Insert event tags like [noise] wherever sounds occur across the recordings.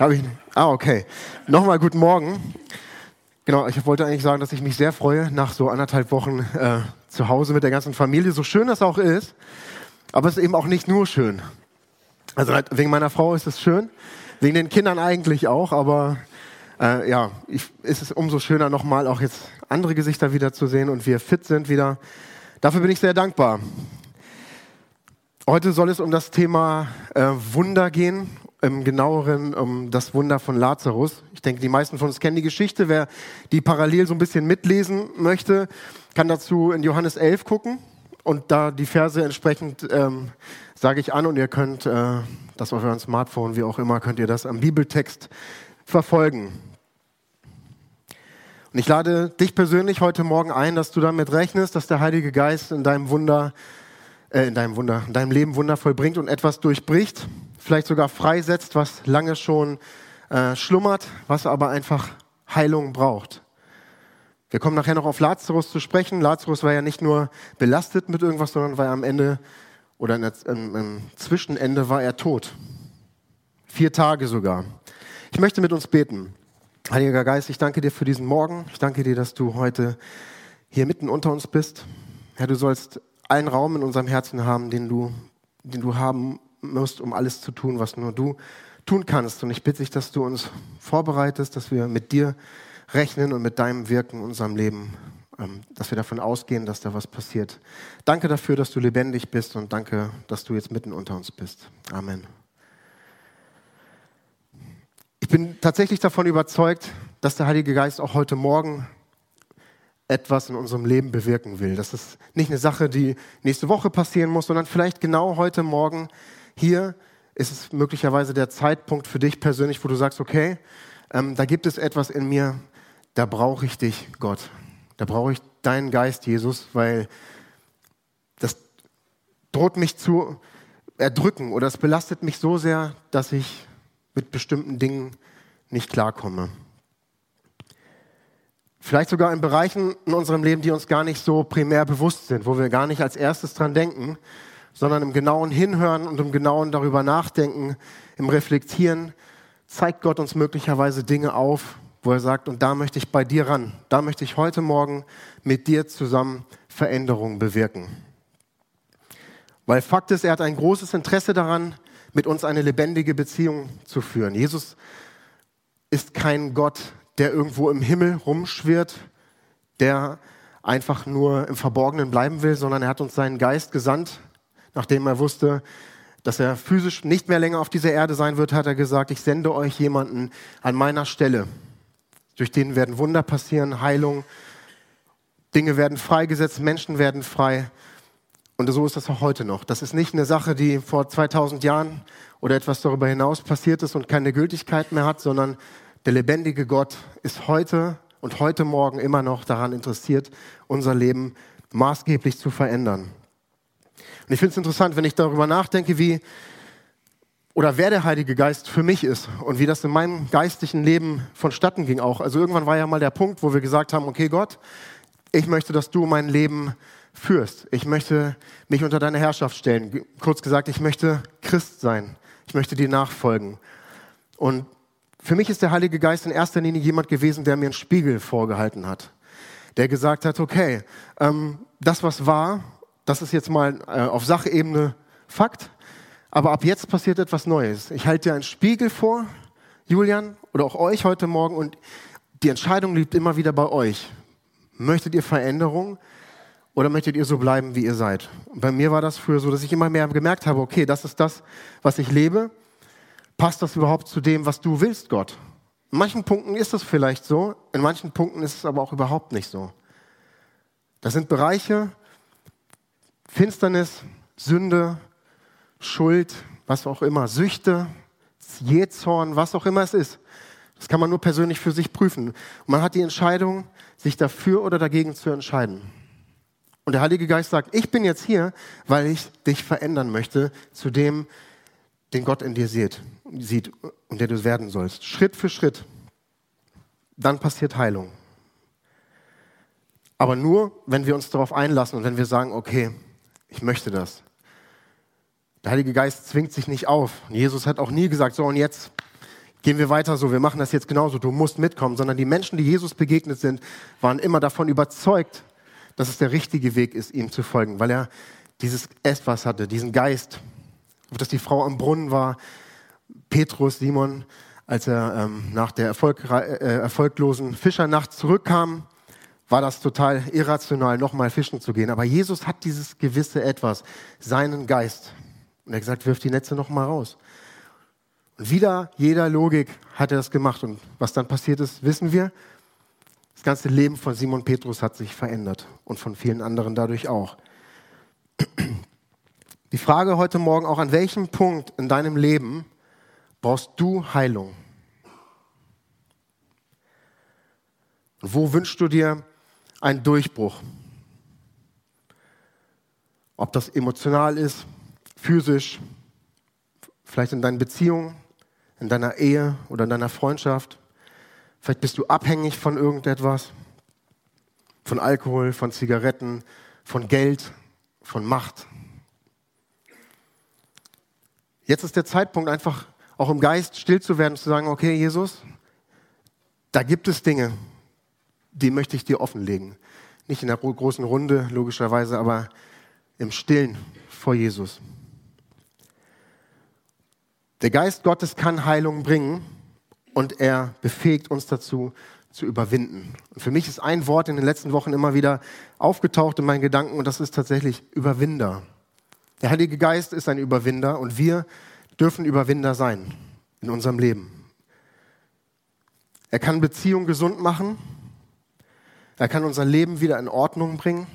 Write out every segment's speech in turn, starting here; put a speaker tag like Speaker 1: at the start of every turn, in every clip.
Speaker 1: Habe ich. Ah, okay. Nochmal guten Morgen. Genau, ich wollte eigentlich sagen, dass ich mich sehr freue, nach so anderthalb Wochen äh, zu Hause mit der ganzen Familie, so schön das auch ist. Aber es ist eben auch nicht nur schön. Also halt, wegen meiner Frau ist es schön, wegen den Kindern eigentlich auch, aber äh, ja, ich, ist es umso schöner, nochmal auch jetzt andere Gesichter wieder zu sehen und wir fit sind wieder. Dafür bin ich sehr dankbar. Heute soll es um das Thema äh, Wunder gehen, im genaueren um das Wunder von Lazarus. Ich denke, die meisten von uns kennen die Geschichte. Wer die parallel so ein bisschen mitlesen möchte, kann dazu in Johannes 11 gucken und da die Verse entsprechend ähm, sage ich an und ihr könnt äh, das auf eurem Smartphone, wie auch immer, könnt ihr das am Bibeltext verfolgen. Und ich lade dich persönlich heute Morgen ein, dass du damit rechnest, dass der Heilige Geist in deinem Wunder, äh, in deinem Wunder, in deinem Leben Wunder vollbringt und etwas durchbricht, vielleicht sogar freisetzt, was lange schon äh, schlummert, was aber einfach Heilung braucht. Wir kommen nachher noch auf Lazarus zu sprechen. Lazarus war ja nicht nur belastet mit irgendwas, sondern war am Ende oder im, im Zwischenende war er tot. Vier Tage sogar. Ich möchte mit uns beten. Heiliger Geist, ich danke dir für diesen Morgen. Ich danke dir, dass du heute hier mitten unter uns bist. Herr, du sollst einen Raum in unserem Herzen haben, den du, den du haben musst, um alles zu tun, was nur du tun kannst. Und ich bitte dich, dass du uns vorbereitest, dass wir mit dir rechnen und mit deinem Wirken in unserem Leben, ähm, dass wir davon ausgehen, dass da was passiert. Danke dafür, dass du lebendig bist und danke, dass du jetzt mitten unter uns bist. Amen bin tatsächlich davon überzeugt, dass der Heilige Geist auch heute Morgen etwas in unserem Leben bewirken will. Das ist nicht eine Sache, die nächste Woche passieren muss, sondern vielleicht genau heute Morgen hier ist es möglicherweise der Zeitpunkt für dich persönlich, wo du sagst, okay, ähm, da gibt es etwas in mir, da brauche ich dich, Gott. Da brauche ich deinen Geist, Jesus, weil das droht mich zu erdrücken oder es belastet mich so sehr, dass ich mit bestimmten Dingen nicht klarkomme. Vielleicht sogar in Bereichen in unserem Leben, die uns gar nicht so primär bewusst sind, wo wir gar nicht als erstes dran denken, sondern im genauen Hinhören und im genauen darüber nachdenken, im Reflektieren, zeigt Gott uns möglicherweise Dinge auf, wo er sagt, und da möchte ich bei dir ran, da möchte ich heute Morgen mit dir zusammen Veränderungen bewirken. Weil Fakt ist, er hat ein großes Interesse daran, mit uns eine lebendige Beziehung zu führen. Jesus ist kein Gott, der irgendwo im Himmel rumschwirrt, der einfach nur im Verborgenen bleiben will, sondern er hat uns seinen Geist gesandt, nachdem er wusste, dass er physisch nicht mehr länger auf dieser Erde sein wird, hat er gesagt, ich sende euch jemanden an meiner Stelle. Durch den werden Wunder passieren, Heilung, Dinge werden freigesetzt, Menschen werden frei. Und so ist das auch heute noch. Das ist nicht eine Sache, die vor 2000 Jahren oder etwas darüber hinaus passiert ist und keine Gültigkeit mehr hat, sondern der lebendige Gott ist heute und heute Morgen immer noch daran interessiert, unser Leben maßgeblich zu verändern. Und ich finde es interessant, wenn ich darüber nachdenke, wie oder wer der Heilige Geist für mich ist und wie das in meinem geistlichen Leben vonstatten ging auch. Also irgendwann war ja mal der Punkt, wo wir gesagt haben, okay Gott, ich möchte, dass du mein Leben führst. Ich möchte mich unter deine Herrschaft stellen. Kurz gesagt, ich möchte Christ sein. Ich möchte dir nachfolgen. Und für mich ist der Heilige Geist in erster Linie jemand gewesen, der mir einen Spiegel vorgehalten hat. Der gesagt hat, okay, ähm, das, was war, das ist jetzt mal äh, auf Sachebene Fakt. Aber ab jetzt passiert etwas Neues. Ich halte dir einen Spiegel vor, Julian, oder auch euch heute Morgen, und die Entscheidung liegt immer wieder bei euch. Möchtet ihr Veränderung? Oder möchtet ihr so bleiben, wie ihr seid? Und bei mir war das früher so, dass ich immer mehr gemerkt habe, okay, das ist das, was ich lebe. Passt das überhaupt zu dem, was du willst, Gott? In manchen Punkten ist es vielleicht so, in manchen Punkten ist es aber auch überhaupt nicht so. Das sind Bereiche, Finsternis, Sünde, Schuld, was auch immer, Süchte, Jähzorn, was auch immer es ist. Das kann man nur persönlich für sich prüfen. Und man hat die Entscheidung, sich dafür oder dagegen zu entscheiden. Und der Heilige Geist sagt, ich bin jetzt hier, weil ich dich verändern möchte zu dem, den Gott in dir sieht, sieht und der du werden sollst. Schritt für Schritt. Dann passiert Heilung. Aber nur, wenn wir uns darauf einlassen und wenn wir sagen, okay, ich möchte das. Der Heilige Geist zwingt sich nicht auf. Jesus hat auch nie gesagt, so und jetzt, gehen wir weiter so, wir machen das jetzt genauso, du musst mitkommen, sondern die Menschen, die Jesus begegnet sind, waren immer davon überzeugt, dass es der richtige Weg ist, ihm zu folgen, weil er dieses Etwas hatte, diesen Geist, ob das die Frau am Brunnen war, Petrus, Simon, als er ähm, nach der Erfolg, äh, erfolglosen Fischernacht zurückkam, war das total irrational, nochmal fischen zu gehen. Aber Jesus hat dieses gewisse Etwas, seinen Geist. Und er hat gesagt, wirf die Netze nochmal raus. Und wieder jeder Logik hat er das gemacht. Und was dann passiert ist, wissen wir. Das ganze Leben von Simon Petrus hat sich verändert und von vielen anderen dadurch auch. Die Frage heute Morgen auch, an welchem Punkt in deinem Leben brauchst du Heilung? Und wo wünschst du dir einen Durchbruch? Ob das emotional ist, physisch, vielleicht in deinen Beziehungen, in deiner Ehe oder in deiner Freundschaft. Vielleicht bist du abhängig von irgendetwas, von Alkohol, von Zigaretten, von Geld, von Macht. Jetzt ist der Zeitpunkt, einfach auch im Geist still zu werden, zu sagen, okay, Jesus, da gibt es Dinge, die möchte ich dir offenlegen. Nicht in der großen Runde, logischerweise, aber im Stillen vor Jesus. Der Geist Gottes kann Heilung bringen und er befähigt uns dazu, zu überwinden. Und für mich ist ein Wort in den letzten Wochen immer wieder aufgetaucht in meinen Gedanken und das ist tatsächlich Überwinder. Der Heilige Geist ist ein Überwinder und wir dürfen Überwinder sein in unserem Leben. Er kann Beziehungen gesund machen. Er kann unser Leben wieder in Ordnung bringen.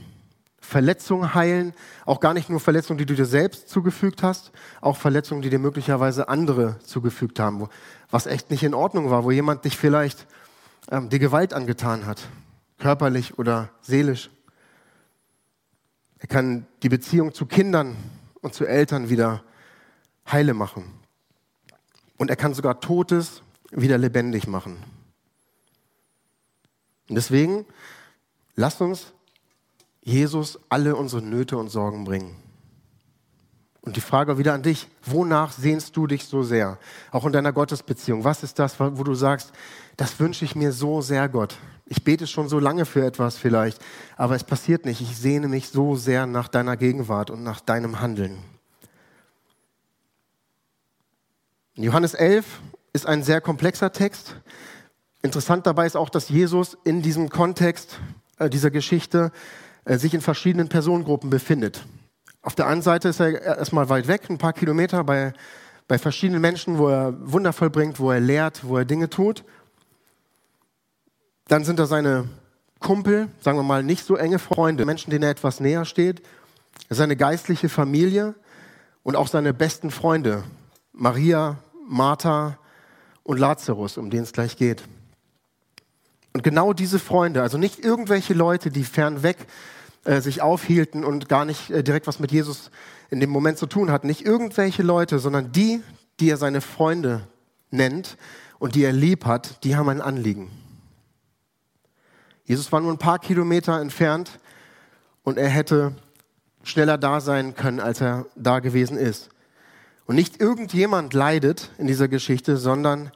Speaker 1: Verletzungen heilen, auch gar nicht nur Verletzungen, die du dir selbst zugefügt hast, auch Verletzungen, die dir möglicherweise andere zugefügt haben, was echt nicht in Ordnung war, wo jemand dich vielleicht ähm, dir Gewalt angetan hat, körperlich oder seelisch. Er kann die Beziehung zu Kindern und zu Eltern wieder heile machen. Und er kann sogar Totes wieder lebendig machen. Deswegen, lasst uns Jesus alle unsere Nöte und Sorgen bringen. Und die Frage wieder an dich, wonach sehnst du dich so sehr? Auch in deiner Gottesbeziehung. Was ist das, wo du sagst, das wünsche ich mir so sehr, Gott. Ich bete schon so lange für etwas vielleicht, aber es passiert nicht. Ich sehne mich so sehr nach deiner Gegenwart und nach deinem Handeln. Johannes 11 ist ein sehr komplexer Text. Interessant dabei ist auch, dass Jesus in diesem Kontext äh, dieser Geschichte äh, sich in verschiedenen Personengruppen befindet. Auf der einen Seite ist er erstmal weit weg, ein paar Kilometer, bei, bei verschiedenen Menschen, wo er Wunder vollbringt, wo er lehrt, wo er Dinge tut. Dann sind da seine Kumpel, sagen wir mal nicht so enge Freunde, Menschen, denen er etwas näher steht, seine geistliche Familie und auch seine besten Freunde, Maria, Martha und Lazarus, um den es gleich geht. Genau diese Freunde, also nicht irgendwelche Leute, die fernweg äh, sich aufhielten und gar nicht äh, direkt was mit Jesus in dem Moment zu tun hatten, nicht irgendwelche Leute, sondern die, die er seine Freunde nennt und die er lieb hat, die haben ein Anliegen. Jesus war nur ein paar Kilometer entfernt und er hätte schneller da sein können, als er da gewesen ist. Und nicht irgendjemand leidet in dieser Geschichte, sondern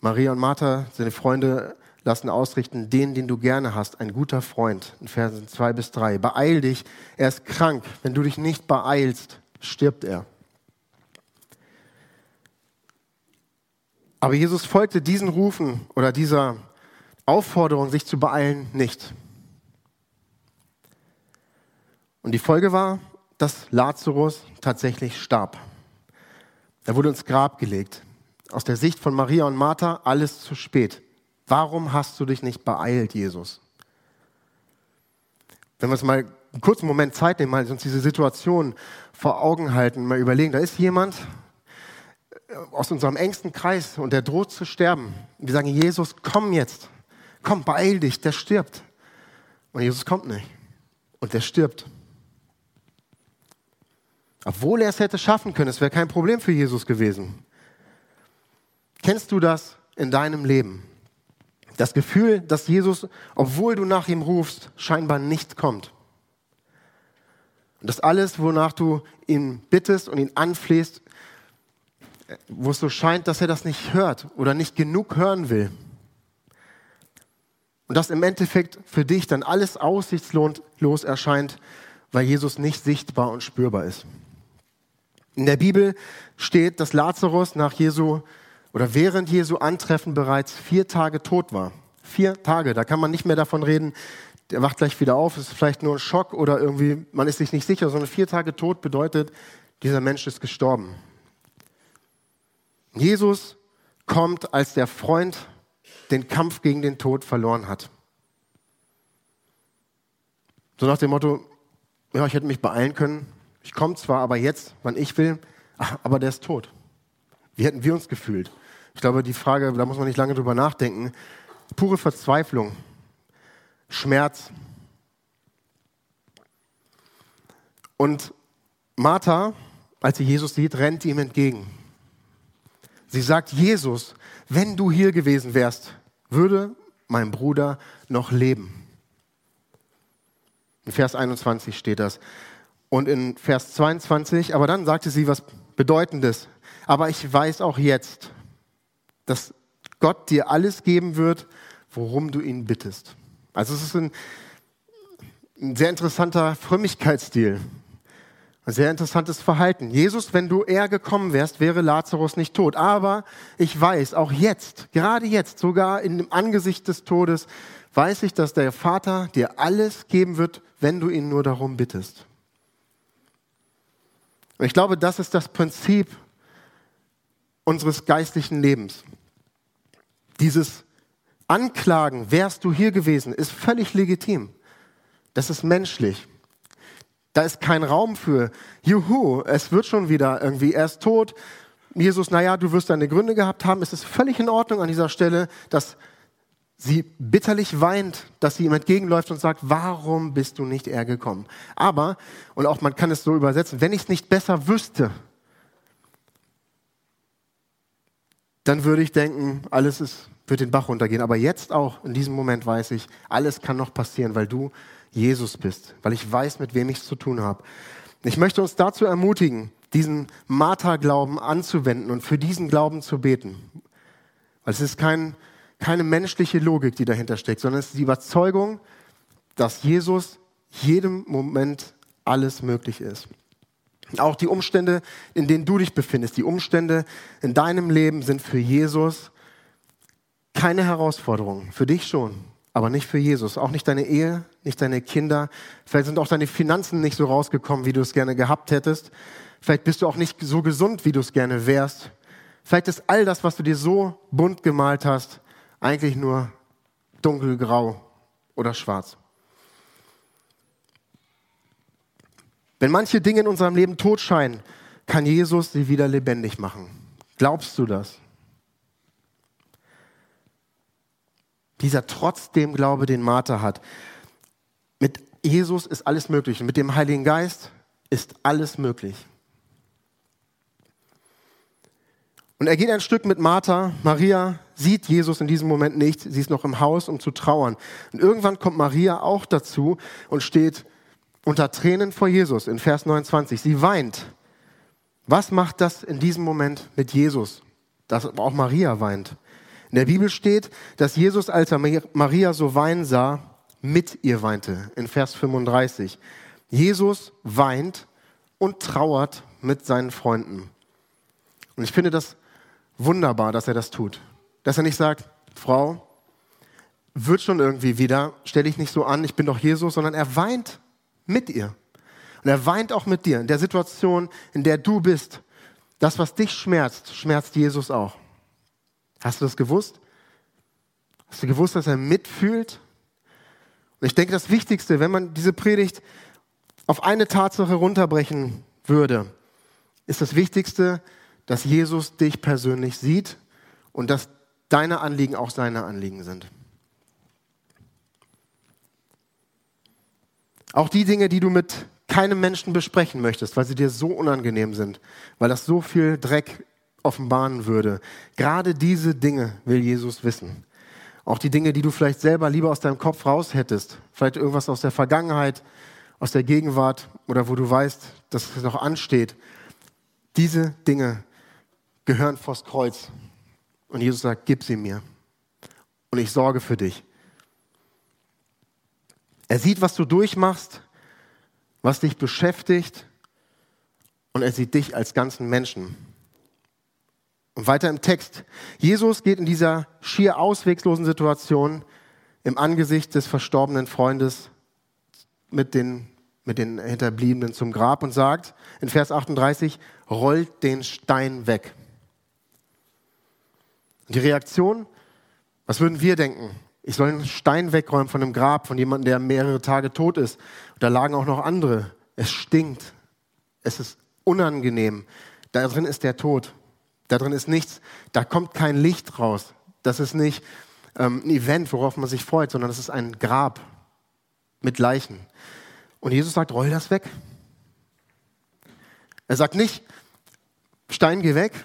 Speaker 1: Maria und Martha, seine Freunde, lassen ausrichten, den, den du gerne hast, ein guter Freund, in Versen 2 bis 3. Beeil dich, er ist krank. Wenn du dich nicht beeilst, stirbt er. Aber Jesus folgte diesen Rufen oder dieser Aufforderung, sich zu beeilen, nicht. Und die Folge war, dass Lazarus tatsächlich starb. Er wurde ins Grab gelegt. Aus der Sicht von Maria und Martha alles zu spät. Warum hast du dich nicht beeilt, Jesus? Wenn wir uns mal einen kurzen Moment Zeit nehmen, mal uns diese Situation vor Augen halten, mal überlegen, da ist jemand äh, aus unserem engsten Kreis und der droht zu sterben. Wir sagen, Jesus, komm jetzt, komm, beeil dich, der stirbt. Und Jesus kommt nicht. Und der stirbt. Obwohl er es hätte schaffen können, es wäre kein Problem für Jesus gewesen. Kennst du das in deinem Leben? Das Gefühl, dass Jesus, obwohl du nach ihm rufst, scheinbar nicht kommt. Und dass alles, wonach du ihn bittest und ihn anflehst, wo es so scheint, dass er das nicht hört oder nicht genug hören will. Und dass im Endeffekt für dich dann alles aussichtslos erscheint, weil Jesus nicht sichtbar und spürbar ist. In der Bibel steht, dass Lazarus nach Jesu oder während Jesu Antreffen bereits vier Tage tot war. Vier Tage, da kann man nicht mehr davon reden, der wacht gleich wieder auf, ist vielleicht nur ein Schock oder irgendwie, man ist sich nicht sicher, sondern vier Tage tot bedeutet, dieser Mensch ist gestorben. Jesus kommt als der Freund den Kampf gegen den Tod verloren hat. So nach dem Motto, ja, ich hätte mich beeilen können, ich komme zwar, aber jetzt, wann ich will, aber der ist tot. Wie hätten wir uns gefühlt? Ich glaube, die Frage, da muss man nicht lange drüber nachdenken. Pure Verzweiflung, Schmerz. Und Martha, als sie Jesus sieht, rennt ihm entgegen. Sie sagt, Jesus, wenn du hier gewesen wärst, würde mein Bruder noch leben. In Vers 21 steht das. Und in Vers 22, aber dann sagte sie was Bedeutendes. Aber ich weiß auch jetzt, dass Gott dir alles geben wird, worum du ihn bittest. Also es ist ein, ein sehr interessanter Frömmigkeitsstil. Ein sehr interessantes Verhalten. Jesus, wenn du eher gekommen wärst, wäre Lazarus nicht tot. Aber ich weiß, auch jetzt, gerade jetzt, sogar in dem Angesicht des Todes, weiß ich, dass der Vater dir alles geben wird, wenn du ihn nur darum bittest. Und ich glaube, das ist das Prinzip unseres geistlichen Lebens. Dieses Anklagen, wärst du hier gewesen, ist völlig legitim. Das ist menschlich. Da ist kein Raum für, juhu, es wird schon wieder irgendwie, er ist tot. Jesus, naja, du wirst deine Gründe gehabt haben. Es ist völlig in Ordnung an dieser Stelle, dass sie bitterlich weint, dass sie ihm entgegenläuft und sagt, warum bist du nicht eher gekommen? Aber, und auch man kann es so übersetzen, wenn ich es nicht besser wüsste, dann würde ich denken, alles ist, wird den Bach runtergehen. Aber jetzt auch, in diesem Moment weiß ich, alles kann noch passieren, weil du Jesus bist, weil ich weiß, mit wem ich es zu tun habe. Ich möchte uns dazu ermutigen, diesen Martha-Glauben anzuwenden und für diesen Glauben zu beten. Weil es ist kein, keine menschliche Logik, die dahinter steckt, sondern es ist die Überzeugung, dass Jesus jedem Moment alles möglich ist. Auch die Umstände, in denen du dich befindest, die Umstände in deinem Leben sind für Jesus keine Herausforderung. Für dich schon aber nicht für Jesus. Auch nicht deine Ehe, nicht deine Kinder. Vielleicht sind auch deine Finanzen nicht so rausgekommen, wie du es gerne gehabt hättest. Vielleicht bist du auch nicht so gesund, wie du es gerne wärst. Vielleicht ist all das, was du dir so bunt gemalt hast, eigentlich nur dunkelgrau oder schwarz. Wenn manche Dinge in unserem Leben tot scheinen, kann Jesus sie wieder lebendig machen. Glaubst du das? Dieser trotzdem Glaube, den Martha hat. Mit Jesus ist alles möglich und mit dem Heiligen Geist ist alles möglich. Und er geht ein Stück mit Martha. Maria sieht Jesus in diesem Moment nicht. Sie ist noch im Haus, um zu trauern. Und irgendwann kommt Maria auch dazu und steht unter Tränen vor Jesus in Vers 29. Sie weint. Was macht das in diesem Moment mit Jesus, dass auch Maria weint? In der Bibel steht, dass Jesus, als er Maria so weinen sah, mit ihr weinte, in Vers 35. Jesus weint und trauert mit seinen Freunden. Und ich finde das wunderbar, dass er das tut. Dass er nicht sagt, Frau, wird schon irgendwie wieder, stell dich nicht so an, ich bin doch Jesus, sondern er weint mit ihr. Und er weint auch mit dir. In der Situation, in der du bist, das, was dich schmerzt, schmerzt Jesus auch. Hast du das gewusst? Hast du gewusst, dass er mitfühlt? Und ich denke, das Wichtigste, wenn man diese Predigt auf eine Tatsache runterbrechen würde, ist das Wichtigste, dass Jesus dich persönlich sieht und dass deine Anliegen auch seine Anliegen sind. Auch die Dinge, die du mit keinem Menschen besprechen möchtest, weil sie dir so unangenehm sind, weil das so viel Dreck offenbaren würde. Gerade diese Dinge will Jesus wissen. Auch die Dinge, die du vielleicht selber lieber aus deinem Kopf raus hättest. Vielleicht irgendwas aus der Vergangenheit, aus der Gegenwart oder wo du weißt, dass es noch ansteht. Diese Dinge gehören vors Kreuz. Und Jesus sagt, gib sie mir. Und ich sorge für dich. Er sieht, was du durchmachst, was dich beschäftigt. Und er sieht dich als ganzen Menschen. Und weiter im Text. Jesus geht in dieser schier auswegslosen Situation im Angesicht des verstorbenen Freundes mit den, mit den Hinterbliebenen zum Grab und sagt in Vers 38, rollt den Stein weg. Die Reaktion, was würden wir denken? Ich soll einen Stein wegräumen von einem Grab, von jemandem, der mehrere Tage tot ist. Da lagen auch noch andere. Es stinkt. Es ist unangenehm. Da drin ist der Tod. Da drin ist nichts. Da kommt kein Licht raus. Das ist nicht ähm, ein Event, worauf man sich freut, sondern das ist ein Grab mit Leichen. Und Jesus sagt, roll das weg. Er sagt nicht, Stein, geh weg,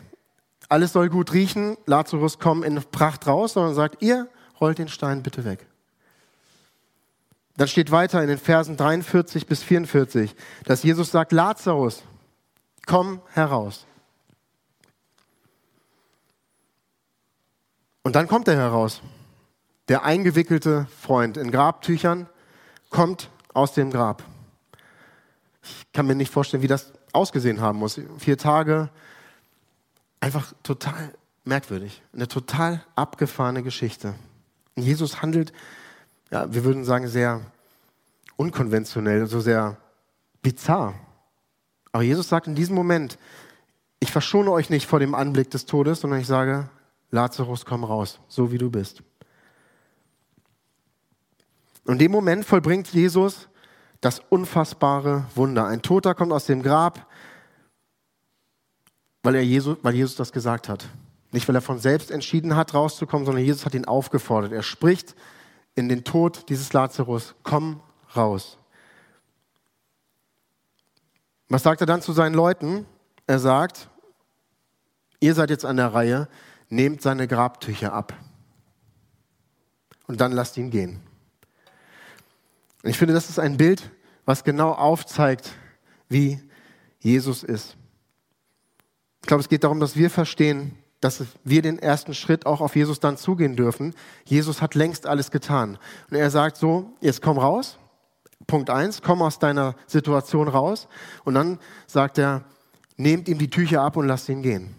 Speaker 1: alles soll gut riechen, Lazarus komm in Pracht raus, sondern sagt, ihr rollt den Stein bitte weg. Dann steht weiter in den Versen 43 bis 44, dass Jesus sagt, Lazarus, komm heraus. Und dann kommt er heraus. Der eingewickelte Freund in Grabtüchern kommt aus dem Grab. Ich kann mir nicht vorstellen, wie das ausgesehen haben muss. Vier Tage, Einfach total merkwürdig. Eine total abgefahrene Geschichte. Jesus handelt, ja, wir würden sagen, sehr unkonventionell, so sehr bizarr. Aber Jesus sagt in diesem Moment, ich verschone euch nicht vor dem Anblick des Todes, sondern ich sage, Lazarus, komm raus, so wie du bist. Und in dem Moment vollbringt Jesus das unfassbare Wunder. Ein Toter kommt aus dem Grab, weil, er Jesus, weil Jesus das gesagt hat. Nicht, weil er von selbst entschieden hat, rauszukommen, sondern Jesus hat ihn aufgefordert. Er spricht in den Tod dieses Lazarus, komm raus. Was sagt er dann zu seinen Leuten? Er sagt, ihr seid jetzt an der Reihe, nehmt seine Grabtücher ab und dann lasst ihn gehen. Und ich finde, das ist ein Bild, was genau aufzeigt, wie Jesus ist. Ich glaube, es geht darum, dass wir verstehen, dass wir den ersten Schritt auch auf Jesus dann zugehen dürfen. Jesus hat längst alles getan. Und er sagt so, jetzt komm raus. Punkt eins, komm aus deiner Situation raus. Und dann sagt er, nehmt ihm die Tücher ab und lasst ihn gehen.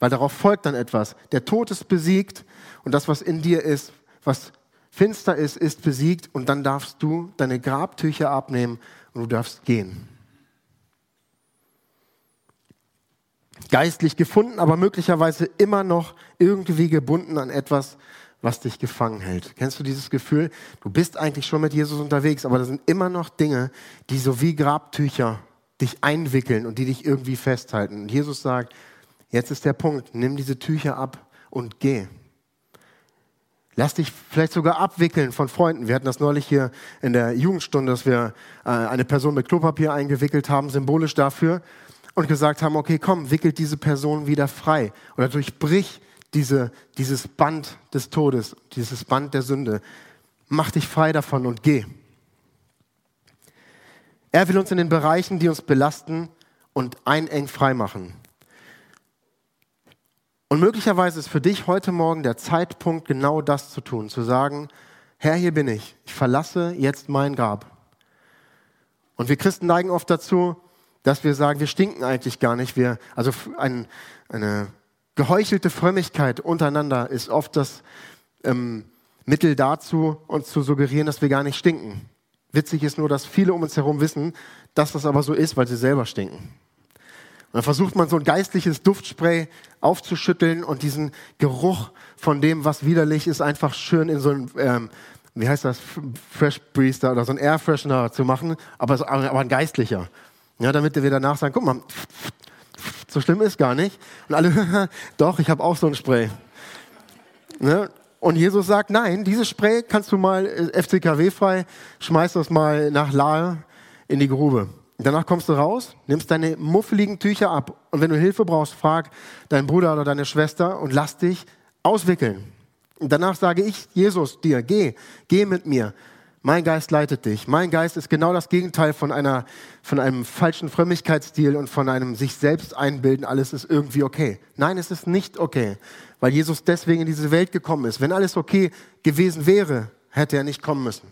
Speaker 1: Weil darauf folgt dann etwas. Der Tod ist besiegt und das, was in dir ist, was finster ist, ist besiegt und dann darfst du deine Grabtücher abnehmen und du darfst gehen. Geistlich gefunden, aber möglicherweise immer noch irgendwie gebunden an etwas, was dich gefangen hält. Kennst du dieses Gefühl? Du bist eigentlich schon mit Jesus unterwegs, aber da sind immer noch Dinge, die so wie Grabtücher dich einwickeln und die dich irgendwie festhalten. Und Jesus sagt, jetzt ist der Punkt, nimm diese Tücher ab und geh. Lass dich vielleicht sogar abwickeln von Freunden. Wir hatten das neulich hier in der Jugendstunde, dass wir äh, eine Person mit Klopapier eingewickelt haben, symbolisch dafür, und gesagt haben, okay, komm, wickelt diese Person wieder frei oder durchbrich diese, dieses Band des Todes, dieses Band der Sünde. Mach dich frei davon und geh. Er will uns in den Bereichen, die uns belasten und eineng frei machen. Und möglicherweise ist für dich heute Morgen der Zeitpunkt, genau das zu tun, zu sagen, Herr, hier bin ich, ich verlasse jetzt mein Grab. Und wir Christen neigen oft dazu, dass wir sagen, wir stinken eigentlich gar nicht. Wir, also ein, eine geheuchelte Frömmigkeit untereinander ist oft das ähm, Mittel dazu, uns zu suggerieren, dass wir gar nicht stinken. Witzig ist nur, dass viele um uns herum wissen, dass das aber so ist, weil sie selber stinken. Und dann versucht man so ein geistliches Duftspray aufzuschütteln und diesen Geruch von dem, was widerlich ist, einfach schön in so ein, ähm, wie heißt das, Fresh Breeze oder so ein Air Freshener zu machen, aber, aber ein geistlicher. Ja, damit wir danach sagen, guck mal, so schlimm ist gar nicht. Und alle, [laughs] doch, ich habe auch so ein Spray. Ne? Und Jesus sagt, nein, dieses Spray kannst du mal äh, FCKW-frei, schmeiß das mal nach Lahe in die Grube. Danach kommst du raus, nimmst deine muffeligen Tücher ab und wenn du Hilfe brauchst, frag deinen Bruder oder deine Schwester und lass dich auswickeln. Und danach sage ich, Jesus, dir, geh, geh mit mir, Mein Geist leitet dich. Mein Geist ist genau das Gegenteil von, einer, von einem falschen Frömmigkeitsstil und von einem sich selbst einbilden, alles ist irgendwie okay. Nein, es ist nicht okay, weil Jesus deswegen in diese Welt gekommen ist. Wenn alles okay gewesen wäre, hätte er nicht kommen müssen.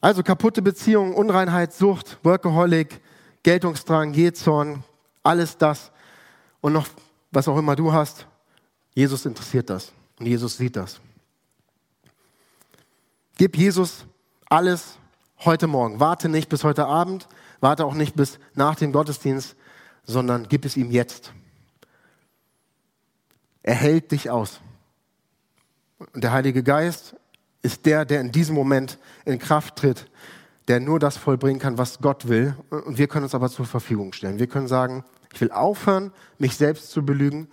Speaker 1: Also kaputte Beziehungen, Unreinheit, Sucht, Workaholic, Geltungsdrang, Jezorn, alles das und noch was auch immer du hast, Jesus interessiert das und Jesus sieht das. Gib Jesus alles heute Morgen. Warte nicht bis heute Abend, warte auch nicht bis nach dem Gottesdienst, sondern gib es ihm jetzt. Er hält dich aus. Und der Heilige Geist ist der, der in diesem Moment in Kraft tritt, der nur das vollbringen kann, was Gott will. Und wir können uns aber zur Verfügung stellen. Wir können sagen, ich will aufhören, mich selbst zu belügen.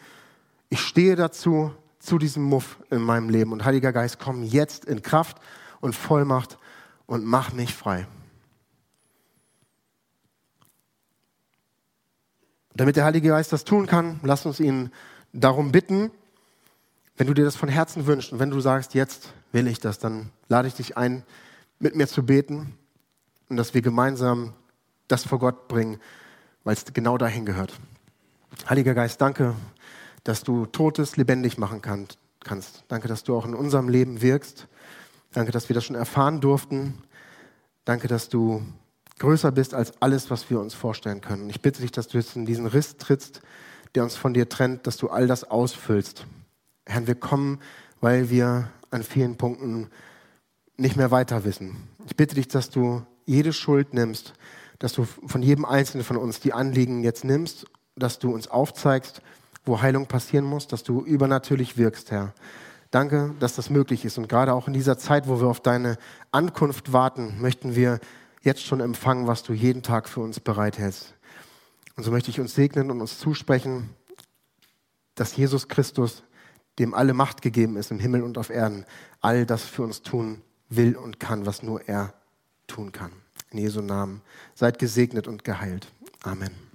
Speaker 1: Ich stehe dazu, zu diesem Muff in meinem Leben. Und Heiliger Geist, komm jetzt in Kraft und Vollmacht und mach mich frei. Damit der Heilige Geist das tun kann, lass uns ihn darum bitten. Wenn du dir das von Herzen wünschst und wenn du sagst, jetzt will ich das, dann lade ich dich ein, mit mir zu beten und dass wir gemeinsam das vor Gott bringen, weil es genau dahin gehört. Heiliger Geist, danke, dass du Totes lebendig machen kannst. Danke, dass du auch in unserem Leben wirkst. Danke, dass wir das schon erfahren durften. Danke, dass du größer bist als alles, was wir uns vorstellen können. Ich bitte dich, dass du jetzt in diesen Riss trittst, der uns von dir trennt, dass du all das ausfüllst. Herr, wir kommen, weil wir an vielen Punkten nicht mehr weiter wissen. Ich bitte dich, dass du jede Schuld nimmst, dass du von jedem Einzelnen von uns die Anliegen jetzt nimmst, dass du uns aufzeigst, wo Heilung passieren muss, dass du übernatürlich wirkst, Herr. Danke, dass das möglich ist. Und gerade auch in dieser Zeit, wo wir auf deine Ankunft warten, möchten wir jetzt schon empfangen, was du jeden Tag für uns bereithältst. Und so möchte ich uns segnen und uns zusprechen, dass Jesus Christus, dem alle Macht gegeben ist im Himmel und auf Erden, all das für uns tun will und kann, was nur er tun kann. In Jesu Namen. Seid gesegnet und geheilt. Amen.